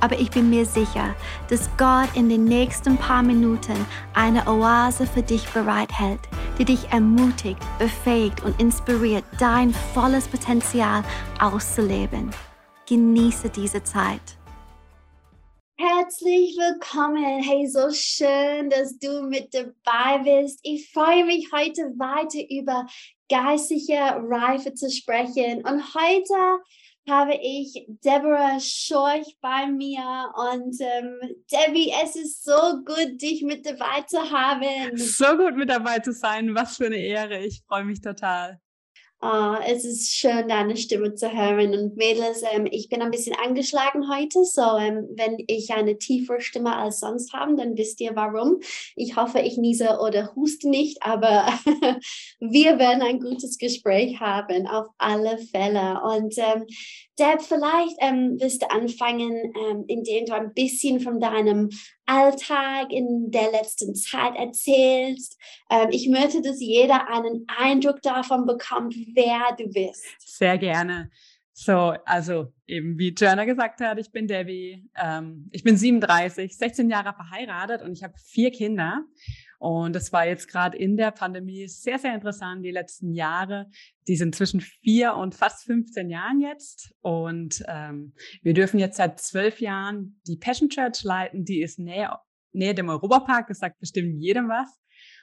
aber ich bin mir sicher, dass Gott in den nächsten paar Minuten eine Oase für dich bereithält, die dich ermutigt, befähigt und inspiriert, dein volles Potenzial auszuleben. Genieße diese Zeit. Herzlich willkommen. Hey, so schön, dass du mit dabei bist. Ich freue mich heute weiter über geistige Reife zu sprechen. Und heute habe ich Deborah Schorch bei mir. Und ähm, Debbie, es ist so gut, dich mit dabei zu haben. So gut mit dabei zu sein. Was für eine Ehre. Ich freue mich total. Oh, es ist schön, deine Stimme zu hören. Und Mädels, ähm, ich bin ein bisschen angeschlagen heute. So, ähm, wenn ich eine tiefere Stimme als sonst habe, dann wisst ihr warum. Ich hoffe, ich niese oder huste nicht, aber wir werden ein gutes Gespräch haben, auf alle Fälle. Und ähm, Deb, vielleicht ähm, wirst du anfangen, ähm, indem du ein bisschen von deinem Alltag in der letzten Zeit erzählst. Ähm, ich möchte, dass jeder einen Eindruck davon bekommt, wer du bist. Sehr gerne. So, also eben wie Joanna gesagt hat, ich bin Debbie, ähm, ich bin 37, 16 Jahre verheiratet und ich habe vier Kinder. Und das war jetzt gerade in der Pandemie sehr, sehr interessant, die letzten Jahre. Die sind zwischen vier und fast 15 Jahren jetzt. Und ähm, wir dürfen jetzt seit zwölf Jahren die Passion Church leiten. Die ist näher, näher dem Europapark. Das sagt bestimmt jedem was.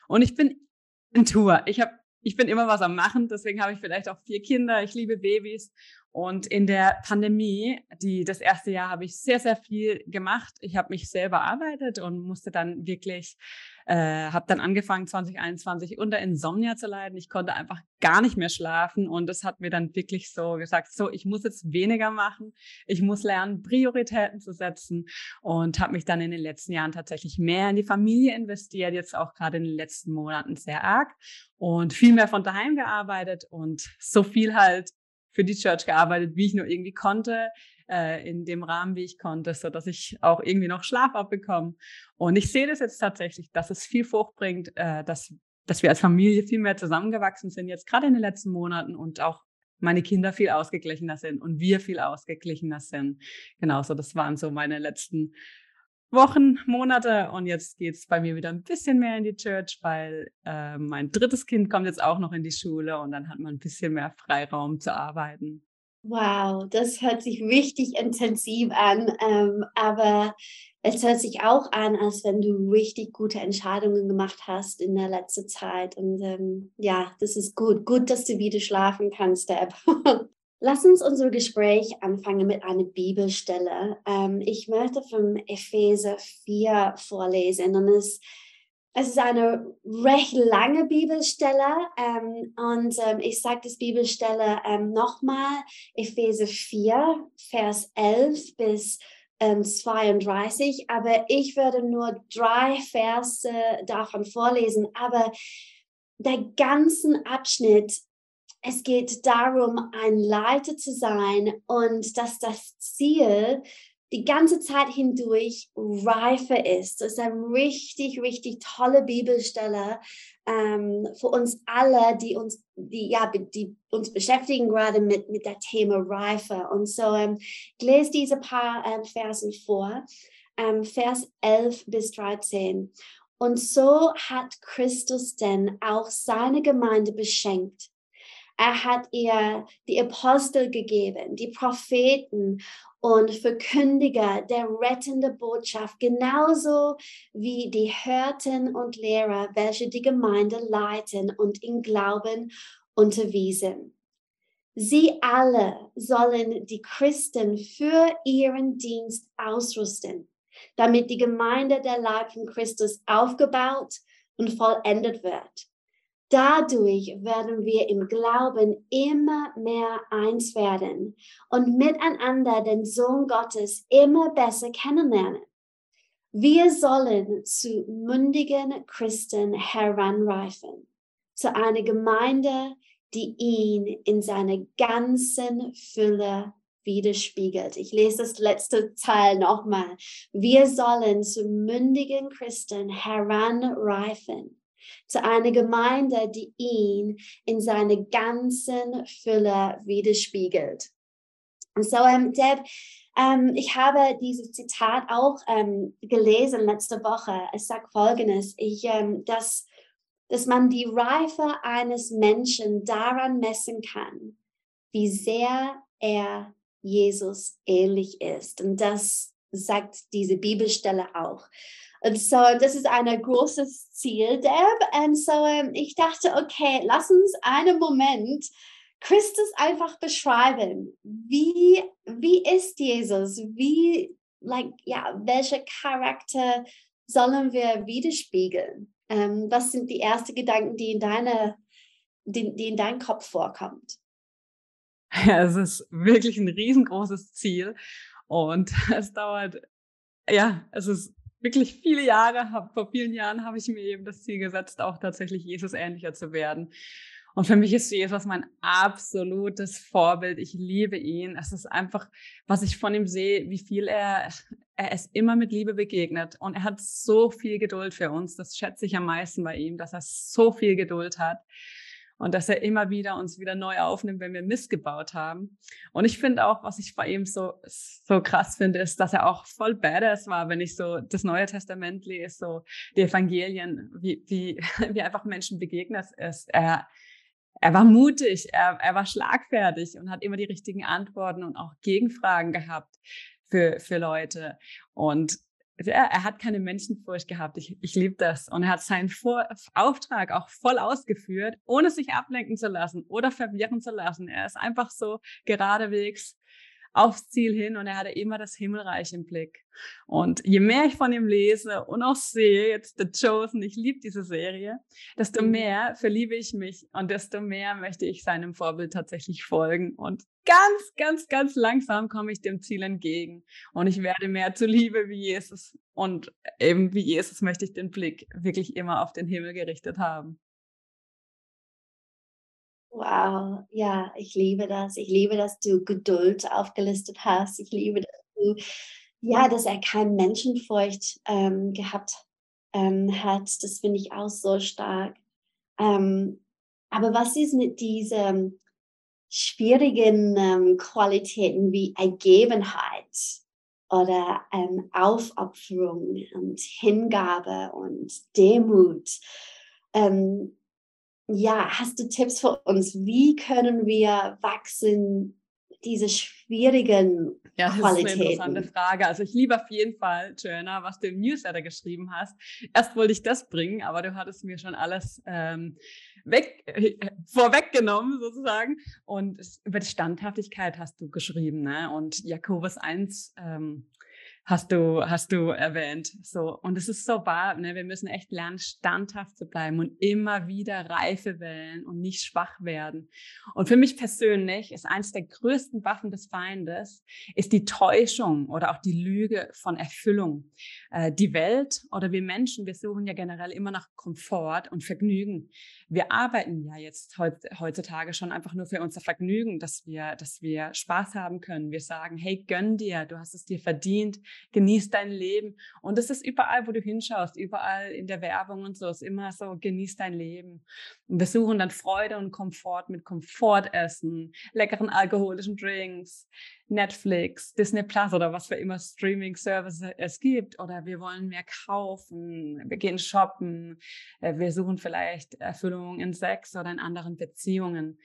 Und ich bin in Tour. Ich habe ich bin immer was am Machen, deswegen habe ich vielleicht auch vier Kinder. Ich liebe Babys und in der Pandemie, die, das erste Jahr habe ich sehr, sehr viel gemacht. Ich habe mich selber arbeitet und musste dann wirklich, äh, habe dann angefangen 2021 unter Insomnia zu leiden. Ich konnte einfach gar nicht mehr schlafen und das hat mir dann wirklich so gesagt, so, ich muss jetzt weniger machen. Ich muss lernen, Prioritäten zu setzen und habe mich dann in den letzten Jahren tatsächlich mehr in die Familie investiert, jetzt auch gerade in den letzten Monaten sehr arg und viel mehr von daheim gearbeitet und so viel halt für die Church gearbeitet, wie ich nur irgendwie konnte, äh, in dem Rahmen, wie ich konnte, so dass ich auch irgendwie noch Schlaf abbekomme. Und ich sehe das jetzt tatsächlich, dass es viel Frucht bringt, äh, dass, dass wir als Familie viel mehr zusammengewachsen sind, jetzt gerade in den letzten Monaten und auch meine Kinder viel ausgeglichener sind und wir viel ausgeglichener sind. Genau, so das waren so meine letzten Wochen, Monate und jetzt geht's bei mir wieder ein bisschen mehr in die Church, weil äh, mein drittes Kind kommt jetzt auch noch in die Schule und dann hat man ein bisschen mehr Freiraum zu arbeiten. Wow, das hört sich richtig intensiv an, ähm, aber es hört sich auch an, als wenn du richtig gute Entscheidungen gemacht hast in der letzten Zeit. Und ähm, ja, das ist gut. Gut, dass du wieder schlafen kannst, Deb. Lass uns unser Gespräch anfangen mit einer Bibelstelle. Ähm, ich möchte vom Epheser 4 vorlesen und es, es ist eine recht lange Bibelstelle ähm, und ähm, ich sage das Bibelstelle nochmal, Epheser 4, Vers 11 bis 32, ähm, aber ich werde nur drei Verse davon vorlesen, aber der ganze Abschnitt es geht darum, ein Leiter zu sein und dass das Ziel die ganze Zeit hindurch reife ist. Das ist eine richtig, richtig tolle Bibelstelle ähm, für uns alle, die uns, die, ja, die uns beschäftigen gerade mit, mit der Thema Reife. Und so, ähm, ich lese diese paar ähm, Versen vor. Ähm, Vers 11 bis 13. Und so hat Christus denn auch seine Gemeinde beschenkt er hat ihr die Apostel gegeben, die Propheten und Verkündiger der rettende Botschaft, genauso wie die Hörten und Lehrer, welche die Gemeinde leiten und in Glauben unterwiesen. Sie alle sollen die Christen für ihren Dienst ausrüsten, damit die Gemeinde der Leib von Christus aufgebaut und vollendet wird Dadurch werden wir im Glauben immer mehr eins werden und miteinander den Sohn Gottes immer besser kennenlernen. Wir sollen zu mündigen Christen heranreifen, zu einer Gemeinde, die ihn in seiner ganzen Fülle widerspiegelt. Ich lese das letzte Teil nochmal. Wir sollen zu mündigen Christen heranreifen, zu einer Gemeinde, die ihn in seiner ganzen Fülle widerspiegelt. Und so, ähm, Deb, ähm, ich habe dieses Zitat auch ähm, gelesen letzte Woche. Es sagt folgendes, ich, ähm, dass, dass man die Reife eines Menschen daran messen kann, wie sehr er Jesus ähnlich ist. Und das sagt diese Bibelstelle auch. Und so, das ist ein großes Ziel, Deb. Und so, ähm, ich dachte, okay, lass uns einen Moment Christus einfach beschreiben. Wie, wie ist Jesus? Wie, like, ja, welche Charakter sollen wir widerspiegeln? Ähm, was sind die ersten Gedanken, die in deine, die, die in deinen Kopf vorkommt? Ja, es ist wirklich ein riesengroßes Ziel und es dauert, ja, es ist wirklich viele Jahre, hab, vor vielen Jahren habe ich mir eben das Ziel gesetzt, auch tatsächlich Jesus ähnlicher zu werden. Und für mich ist Jesus mein absolutes Vorbild. Ich liebe ihn. Es ist einfach, was ich von ihm sehe, wie viel er, er ist immer mit Liebe begegnet. Und er hat so viel Geduld für uns. Das schätze ich am meisten bei ihm, dass er so viel Geduld hat und dass er immer wieder uns wieder neu aufnimmt, wenn wir missgebaut haben. Und ich finde auch, was ich bei ihm so, so krass finde, ist, dass er auch voll badass war, wenn ich so das Neue Testament lese, so die Evangelien, wie, wie, wie einfach Menschen begegnet ist. Er, er war mutig, er, er war schlagfertig und hat immer die richtigen Antworten und auch Gegenfragen gehabt für, für Leute. Und er, er hat keine Menschenfurcht gehabt. Ich, ich liebe das. Und er hat seinen Vor Auftrag auch voll ausgeführt, ohne sich ablenken zu lassen oder verwirren zu lassen. Er ist einfach so geradewegs aufs Ziel hin und er hatte immer das Himmelreich im Blick. Und je mehr ich von ihm lese und auch sehe, jetzt The Chosen, ich liebe diese Serie, desto mhm. mehr verliebe ich mich und desto mehr möchte ich seinem Vorbild tatsächlich folgen. Und ganz, ganz, ganz langsam komme ich dem Ziel entgegen und ich werde mehr zur Liebe wie Jesus. Und eben wie Jesus möchte ich den Blick wirklich immer auf den Himmel gerichtet haben. Wow, ja, ich liebe das. Ich liebe, dass du Geduld aufgelistet hast. Ich liebe, dass du, ja, dass er kein Menschenfurcht ähm, gehabt ähm, hat. Das finde ich auch so stark. Ähm, aber was ist mit diesen schwierigen ähm, Qualitäten wie Ergebenheit oder ähm, Aufopferung und Hingabe und Demut? Ähm, ja, hast du Tipps für uns? Wie können wir wachsen, diese schwierigen ja, das Qualitäten? ist eine interessante Frage. Also ich liebe auf jeden Fall, Joanna, was du im Newsletter geschrieben hast. Erst wollte ich das bringen, aber du hattest mir schon alles ähm, weg, äh, vorweggenommen sozusagen. Und über die Standhaftigkeit hast du geschrieben. Ne? Und Jakobus 1 ähm, hast du, hast du erwähnt. So. Und es ist so wahr, ne? wir müssen echt lernen, standhaft zu bleiben und immer wieder Reife wählen und nicht schwach werden. Und für mich persönlich ist eines der größten Waffen des Feindes, ist die Täuschung oder auch die Lüge von Erfüllung. Äh, die Welt oder wir Menschen, wir suchen ja generell immer nach Komfort und Vergnügen. Wir arbeiten ja jetzt heutzutage schon einfach nur für unser Vergnügen, dass wir, dass wir Spaß haben können. Wir sagen, hey, gönn dir, du hast es dir verdient genieß dein Leben. Und das ist überall, wo du hinschaust, überall in der Werbung und so, ist immer so, genieß dein Leben. Und wir suchen dann Freude und Komfort mit Komfortessen, leckeren alkoholischen Drinks, Netflix, Disney Plus oder was für immer Streaming-Services es gibt. Oder wir wollen mehr kaufen, wir gehen shoppen, äh, wir suchen vielleicht Erfüllung in Sex oder in anderen Beziehungen.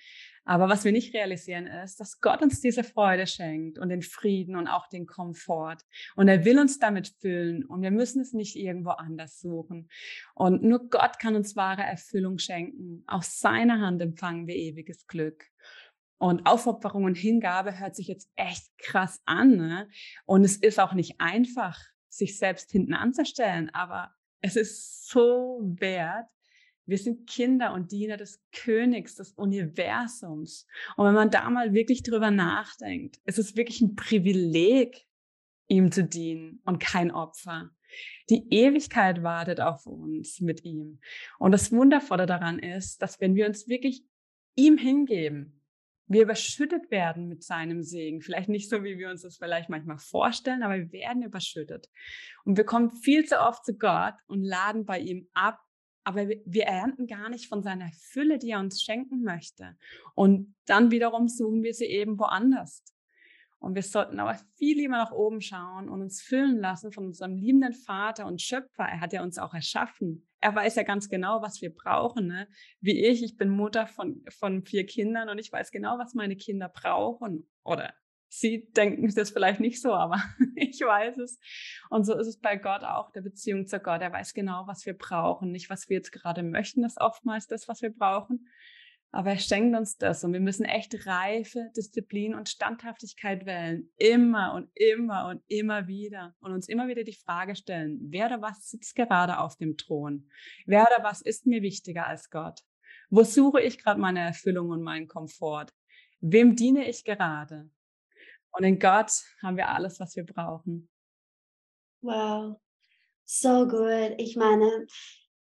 Aber was wir nicht realisieren ist, dass Gott uns diese Freude schenkt und den Frieden und auch den Komfort. Und er will uns damit füllen und wir müssen es nicht irgendwo anders suchen. Und nur Gott kann uns wahre Erfüllung schenken. Aus seiner Hand empfangen wir ewiges Glück. Und Aufopferung und Hingabe hört sich jetzt echt krass an. Ne? Und es ist auch nicht einfach, sich selbst hinten anzustellen, aber es ist so wert, wir sind Kinder und Diener des Königs, des Universums. Und wenn man da mal wirklich drüber nachdenkt, ist es wirklich ein Privileg, ihm zu dienen und kein Opfer. Die Ewigkeit wartet auf uns mit ihm. Und das Wundervolle daran ist, dass wenn wir uns wirklich ihm hingeben, wir überschüttet werden mit seinem Segen. Vielleicht nicht so, wie wir uns das vielleicht manchmal vorstellen, aber wir werden überschüttet. Und wir kommen viel zu oft zu Gott und laden bei ihm ab, aber wir ernten gar nicht von seiner Fülle, die er uns schenken möchte. Und dann wiederum suchen wir sie eben woanders. Und wir sollten aber viel lieber nach oben schauen und uns füllen lassen von unserem liebenden Vater und Schöpfer. Er hat ja uns auch erschaffen. Er weiß ja ganz genau, was wir brauchen. Ne? Wie ich, ich bin Mutter von, von vier Kindern und ich weiß genau, was meine Kinder brauchen. Oder sie denken das vielleicht nicht so, aber ich weiß es. Und so ist es bei Gott auch, der Beziehung zu Gott. Er weiß genau, was wir brauchen. Nicht, was wir jetzt gerade möchten, ist oftmals das, was wir brauchen, aber er schenkt uns das und wir müssen echt Reife, Disziplin und Standhaftigkeit wählen. Immer und immer und immer wieder. Und uns immer wieder die Frage stellen, wer oder was sitzt gerade auf dem Thron? Wer oder was ist mir wichtiger als Gott? Wo suche ich gerade meine Erfüllung und meinen Komfort? Wem diene ich gerade? Und in Gott haben wir alles, was wir brauchen. Wow, so gut. Ich meine,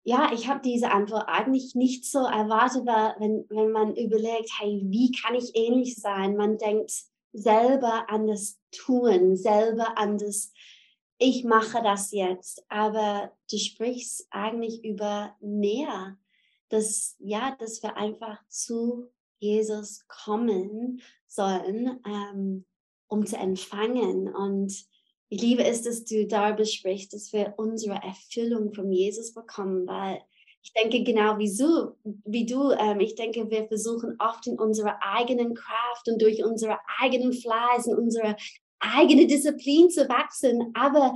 ja, ich habe diese Antwort eigentlich nicht so erwartet, wenn, wenn man überlegt, hey, wie kann ich ähnlich sein? Man denkt selber an das Tun, selber an das, ich mache das jetzt. Aber du sprichst eigentlich über mehr, dass, ja, dass wir einfach zu Jesus kommen sollen, ähm, um zu empfangen. Und ich liebe es, dass du darüber sprichst, dass wir unsere Erfüllung von Jesus bekommen, weil ich denke genau wie du, wie du ähm, ich denke, wir versuchen oft in unserer eigenen Kraft und durch unsere eigenen Fleiß und unsere eigene Disziplin zu wachsen, aber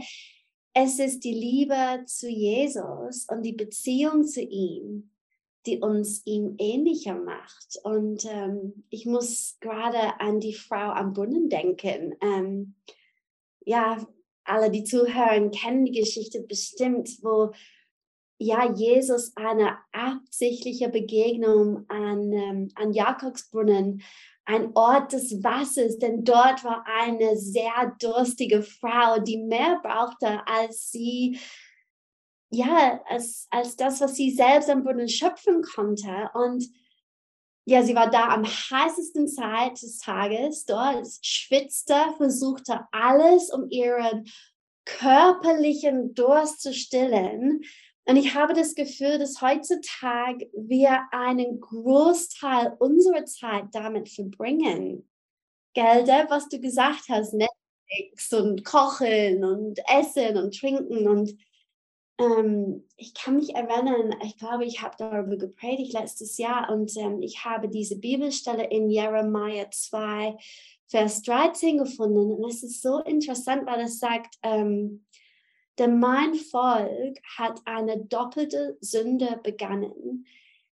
es ist die Liebe zu Jesus und die Beziehung zu ihm, die uns ihm ähnlicher macht. Und ähm, ich muss gerade an die Frau am Brunnen denken. Ähm, ja, alle, die zuhören, kennen die Geschichte bestimmt, wo ja Jesus eine absichtliche Begegnung an, ähm, an Jakobsbrunnen, ein Ort des Wassers, denn dort war eine sehr durstige Frau, die mehr brauchte als sie, ja, als, als das, was sie selbst am Brunnen schöpfen konnte. Und ja, sie war da am heißesten Zeit des Tages dort, schwitzte, versuchte alles, um ihren körperlichen Durst zu stillen. Und ich habe das Gefühl, dass heutzutage wir einen Großteil unserer Zeit damit verbringen. Gell, was du gesagt hast, Netflix und Kochen und Essen und Trinken und ähm, ich kann mich erinnern, ich glaube, ich habe darüber gepredigt letztes Jahr und ähm, ich habe diese Bibelstelle in Jeremiah 2, Vers 13 gefunden. Und es ist so interessant, weil es sagt, ähm, denn mein Volk hat eine doppelte Sünde begangen.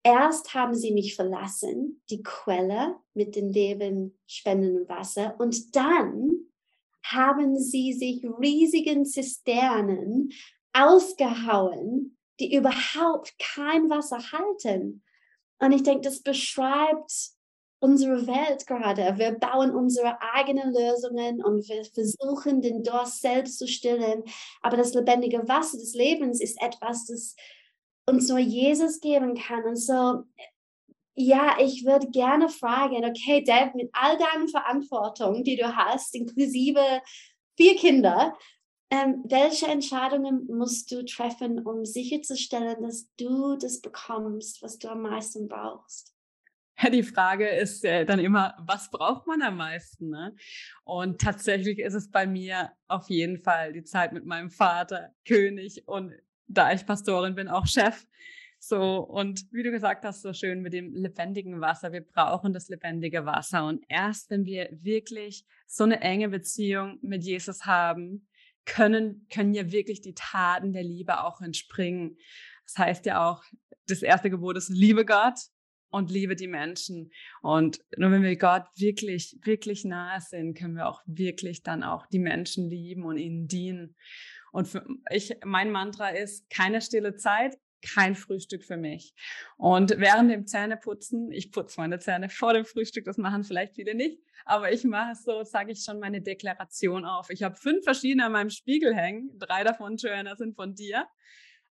Erst haben sie mich verlassen, die Quelle mit dem Leben spendenden Wasser, und dann haben sie sich riesigen Zisternen ausgehauen, die überhaupt kein Wasser halten. Und ich denke, das beschreibt unsere Welt gerade. Wir bauen unsere eigenen Lösungen und wir versuchen, den Durst selbst zu stillen. Aber das lebendige Wasser des Lebens ist etwas, das uns nur Jesus geben kann. Und so, ja, ich würde gerne fragen, okay, Dave, mit all deinen Verantwortungen, die du hast, inklusive vier Kinder, ähm, welche Entscheidungen musst du treffen, um sicherzustellen, dass du das bekommst, was du am meisten brauchst? Die Frage ist äh, dann immer, was braucht man am meisten? Ne? Und tatsächlich ist es bei mir auf jeden Fall die Zeit mit meinem Vater, König und da ich Pastorin bin, auch Chef. So, und wie du gesagt hast, so schön mit dem lebendigen Wasser. Wir brauchen das lebendige Wasser. Und erst wenn wir wirklich so eine enge Beziehung mit Jesus haben, können, können ja wirklich die Taten der Liebe auch entspringen. Das heißt ja auch, das erste Gebot ist, liebe Gott und liebe die Menschen. Und nur wenn wir Gott wirklich, wirklich nahe sind, können wir auch wirklich dann auch die Menschen lieben und ihnen dienen. Und für ich, mein Mantra ist keine stille Zeit, kein Frühstück für mich. Und während dem Zähneputzen, ich putze meine Zähne vor dem Frühstück, das machen vielleicht viele nicht, aber ich mache so, sage ich schon meine Deklaration auf. Ich habe fünf verschiedene an meinem Spiegel hängen, drei davon, Joanna, sind von dir.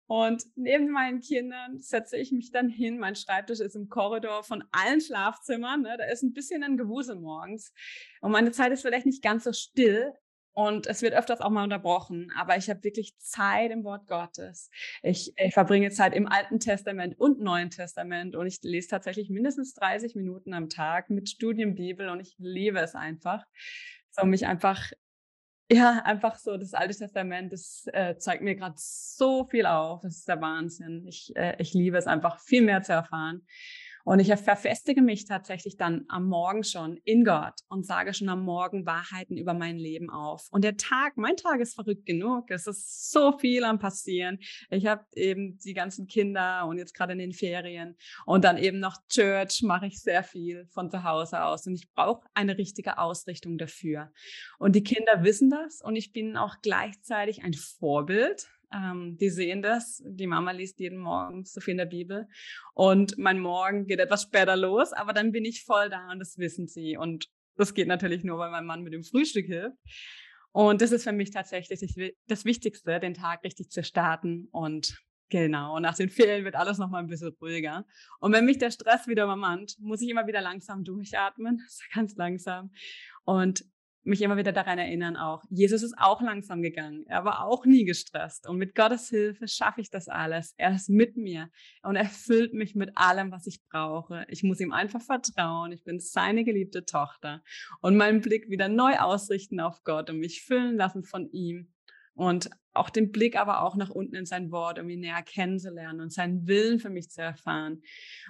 Und neben meinen Kindern setze ich mich dann hin. Mein Schreibtisch ist im Korridor von allen Schlafzimmern. Ne? Da ist ein bisschen ein Gewusel morgens. Und meine Zeit ist vielleicht nicht ganz so still. Und es wird öfters auch mal unterbrochen. Aber ich habe wirklich Zeit im Wort Gottes. Ich, ich verbringe Zeit im Alten Testament und Neuen Testament. Und ich lese tatsächlich mindestens 30 Minuten am Tag mit Studienbibel. Und ich liebe es einfach. So mich einfach ja, einfach so, das Alte Testament, das äh, zeigt mir gerade so viel auf. Das ist der Wahnsinn. Ich, äh, ich liebe es einfach, viel mehr zu erfahren. Und ich verfestige mich tatsächlich dann am Morgen schon in Gott und sage schon am Morgen Wahrheiten über mein Leben auf. Und der Tag, mein Tag ist verrückt genug. Es ist so viel am Passieren. Ich habe eben die ganzen Kinder und jetzt gerade in den Ferien und dann eben noch Church mache ich sehr viel von zu Hause aus. Und ich brauche eine richtige Ausrichtung dafür. Und die Kinder wissen das und ich bin auch gleichzeitig ein Vorbild ähm, die sehen das. Die Mama liest jeden Morgen so viel in der Bibel. Und mein Morgen geht etwas später los, aber dann bin ich voll da und das wissen sie. Und das geht natürlich nur, weil mein Mann mit dem Frühstück hilft. Und das ist für mich tatsächlich das Wichtigste, den Tag richtig zu starten. Und genau, nach den Ferien wird alles nochmal ein bisschen ruhiger. Und wenn mich der Stress wieder übermannt, muss ich immer wieder langsam durchatmen, ganz langsam. Und mich immer wieder daran erinnern auch, Jesus ist auch langsam gegangen. Er war auch nie gestresst. Und mit Gottes Hilfe schaffe ich das alles. Er ist mit mir und er füllt mich mit allem, was ich brauche. Ich muss ihm einfach vertrauen. Ich bin seine geliebte Tochter und meinen Blick wieder neu ausrichten auf Gott und mich füllen lassen von ihm. Und auch den Blick aber auch nach unten in sein Wort, um ihn näher kennenzulernen und seinen Willen für mich zu erfahren.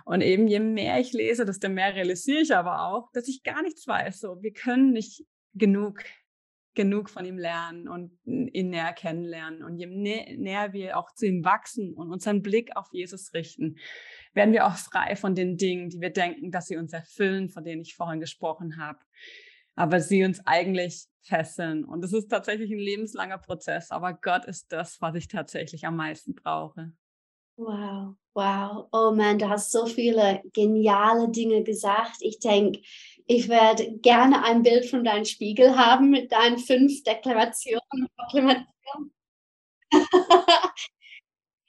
Und eben je mehr ich lese, desto mehr realisiere ich aber auch, dass ich gar nichts weiß. So, wir können nicht genug, genug von ihm lernen und ihn näher kennenlernen. Und je näher wir auch zu ihm wachsen und unseren Blick auf Jesus richten, werden wir auch frei von den Dingen, die wir denken, dass sie uns erfüllen, von denen ich vorhin gesprochen habe. Aber sie uns eigentlich fesseln. Und es ist tatsächlich ein lebenslanger Prozess. Aber Gott ist das, was ich tatsächlich am meisten brauche. Wow, wow. Oh man, du hast so viele geniale Dinge gesagt. Ich denke, ich werde gerne ein Bild von deinem Spiegel haben mit deinen fünf Deklarationen.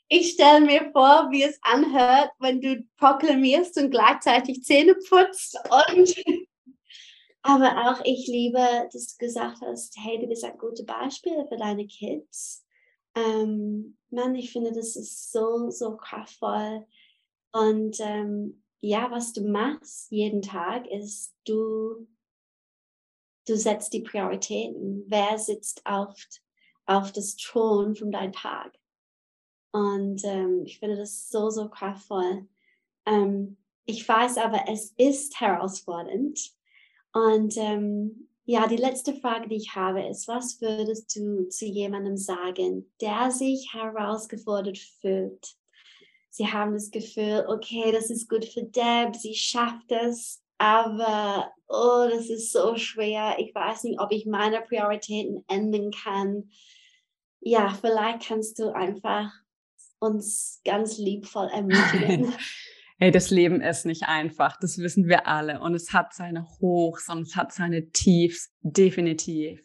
ich stelle mir vor, wie es anhört, wenn du proklamierst und gleichzeitig Zähne putzt. Und aber auch ich liebe, dass du gesagt hast, hey, du bist ein gutes Beispiel für deine Kids. Ähm, Mann, ich finde, das ist so, so kraftvoll. Und ähm, ja, was du machst jeden Tag, ist, du, du setzt die Prioritäten. Wer sitzt auf, auf das Thron von deinem Tag? Und ähm, ich finde das so, so kraftvoll. Ähm, ich weiß aber, es ist herausfordernd. Und ähm, ja, die letzte Frage, die ich habe, ist, was würdest du zu jemandem sagen, der sich herausgefordert fühlt? Sie haben das Gefühl, okay, das ist gut für Deb, sie schafft es, aber oh, das ist so schwer. Ich weiß nicht, ob ich meine Prioritäten ändern kann. Ja, vielleicht kannst du einfach uns ganz liebvoll ermutigen. Hey, das Leben ist nicht einfach, das wissen wir alle. Und es hat seine Hochs und es hat seine Tiefs, definitiv.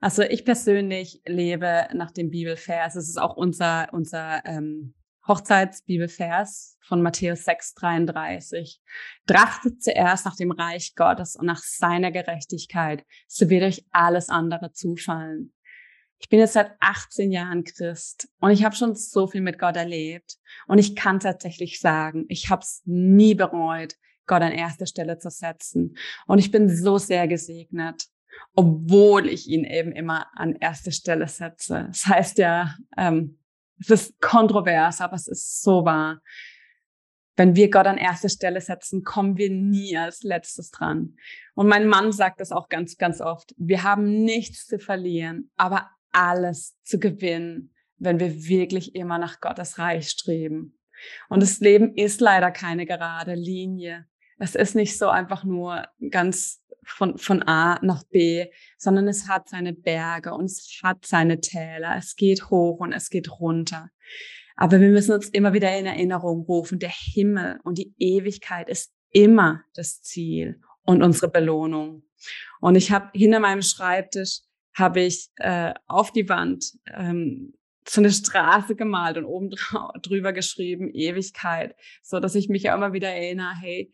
Also ich persönlich lebe nach dem Bibelvers. Es ist auch unser, unser ähm, Hochzeitsbibelvers von Matthäus 6, 33. Trachtet zuerst nach dem Reich Gottes und nach seiner Gerechtigkeit, so wird euch alles andere zufallen. Ich bin jetzt seit 18 Jahren Christ und ich habe schon so viel mit Gott erlebt und ich kann tatsächlich sagen, ich habe es nie bereut, Gott an erste Stelle zu setzen. Und ich bin so sehr gesegnet, obwohl ich ihn eben immer an erste Stelle setze. Das heißt ja, ähm, es ist kontrovers, aber es ist so wahr. Wenn wir Gott an erste Stelle setzen, kommen wir nie als letztes dran. Und mein Mann sagt das auch ganz, ganz oft. Wir haben nichts zu verlieren, aber alles zu gewinnen, wenn wir wirklich immer nach Gottes Reich streben. Und das Leben ist leider keine gerade Linie. Es ist nicht so einfach nur ganz von, von A nach B, sondern es hat seine Berge und es hat seine Täler. Es geht hoch und es geht runter. Aber wir müssen uns immer wieder in Erinnerung rufen, der Himmel und die Ewigkeit ist immer das Ziel und unsere Belohnung. Und ich habe hinter meinem Schreibtisch habe ich äh, auf die Wand ähm, so eine Straße gemalt und oben drüber geschrieben Ewigkeit, so dass ich mich ja immer wieder erinnere, hey,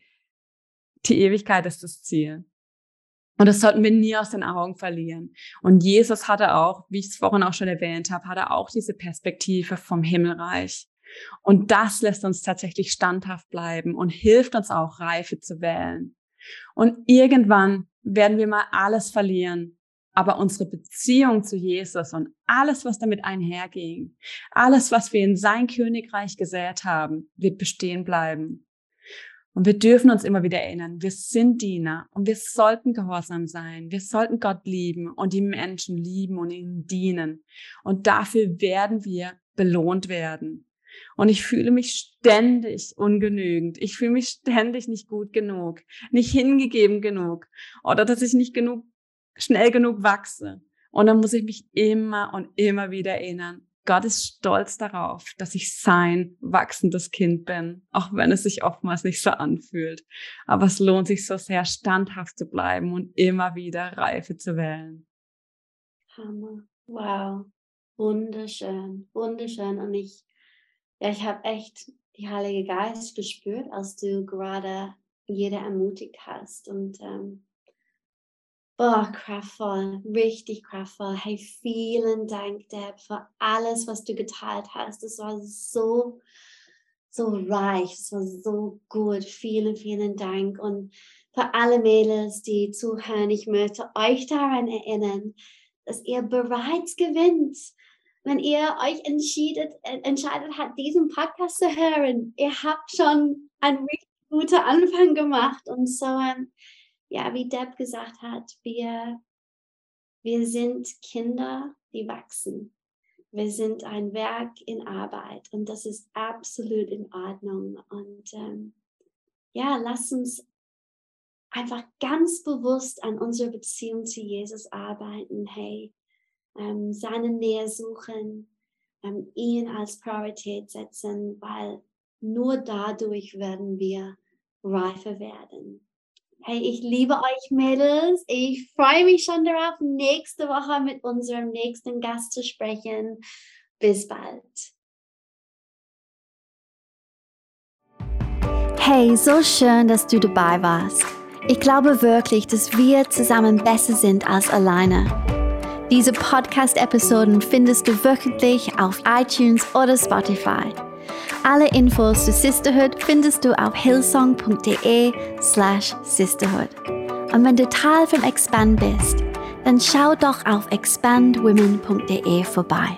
die Ewigkeit ist das Ziel. Und das sollten wir nie aus den Augen verlieren. Und Jesus hatte auch, wie ich es vorhin auch schon erwähnt habe, hatte auch diese Perspektive vom Himmelreich. Und das lässt uns tatsächlich standhaft bleiben und hilft uns auch, Reife zu wählen. Und irgendwann werden wir mal alles verlieren. Aber unsere Beziehung zu Jesus und alles, was damit einherging, alles, was wir in sein Königreich gesät haben, wird bestehen bleiben. Und wir dürfen uns immer wieder erinnern, wir sind Diener und wir sollten gehorsam sein. Wir sollten Gott lieben und die Menschen lieben und ihnen dienen. Und dafür werden wir belohnt werden. Und ich fühle mich ständig ungenügend. Ich fühle mich ständig nicht gut genug, nicht hingegeben genug oder dass ich nicht genug, schnell genug wachse. Und dann muss ich mich immer und immer wieder erinnern, Gott ist stolz darauf, dass ich sein wachsendes Kind bin, auch wenn es sich oftmals nicht so anfühlt. Aber es lohnt sich so sehr, standhaft zu bleiben und immer wieder Reife zu wählen. Hammer. Wow. Wunderschön. Wunderschön. Und ich, ja, ich habe echt die Heilige Geist gespürt, als du gerade jeder ermutigt hast. Und ähm, Boah, kraftvoll, richtig kraftvoll. Hey, vielen Dank, Deb, für alles, was du geteilt hast. Es war so, so reich, es war so gut. Vielen, vielen Dank. Und für alle Mädels, die zuhören, ich möchte euch daran erinnern, dass ihr bereits gewinnt. Wenn ihr euch entscheidet, äh, entscheidet habt, diesen Podcast zu hören, ihr habt schon einen richtig guten Anfang gemacht. Und so, ähm, ja, wie Deb gesagt hat, wir, wir sind Kinder, die wachsen. Wir sind ein Werk in Arbeit und das ist absolut in Ordnung. Und ähm, ja, lass uns einfach ganz bewusst an unserer Beziehung zu Jesus arbeiten. Hey, ähm, seine Nähe suchen, ähm, ihn als Priorität setzen, weil nur dadurch werden wir reifer werden. Hey, ich liebe euch Mädels. Ich freue mich schon darauf, nächste Woche mit unserem nächsten Gast zu sprechen. Bis bald. Hey, so schön, dass du dabei warst. Ich glaube wirklich, dass wir zusammen besser sind als alleine. Diese Podcast-Episoden findest du wöchentlich auf iTunes oder Spotify. Alle Infos zu Sisterhood findest du auf hillsong.de slash sisterhood. Und wenn du Teil von Expand bist, dann schau doch auf expandwomen.de vorbei.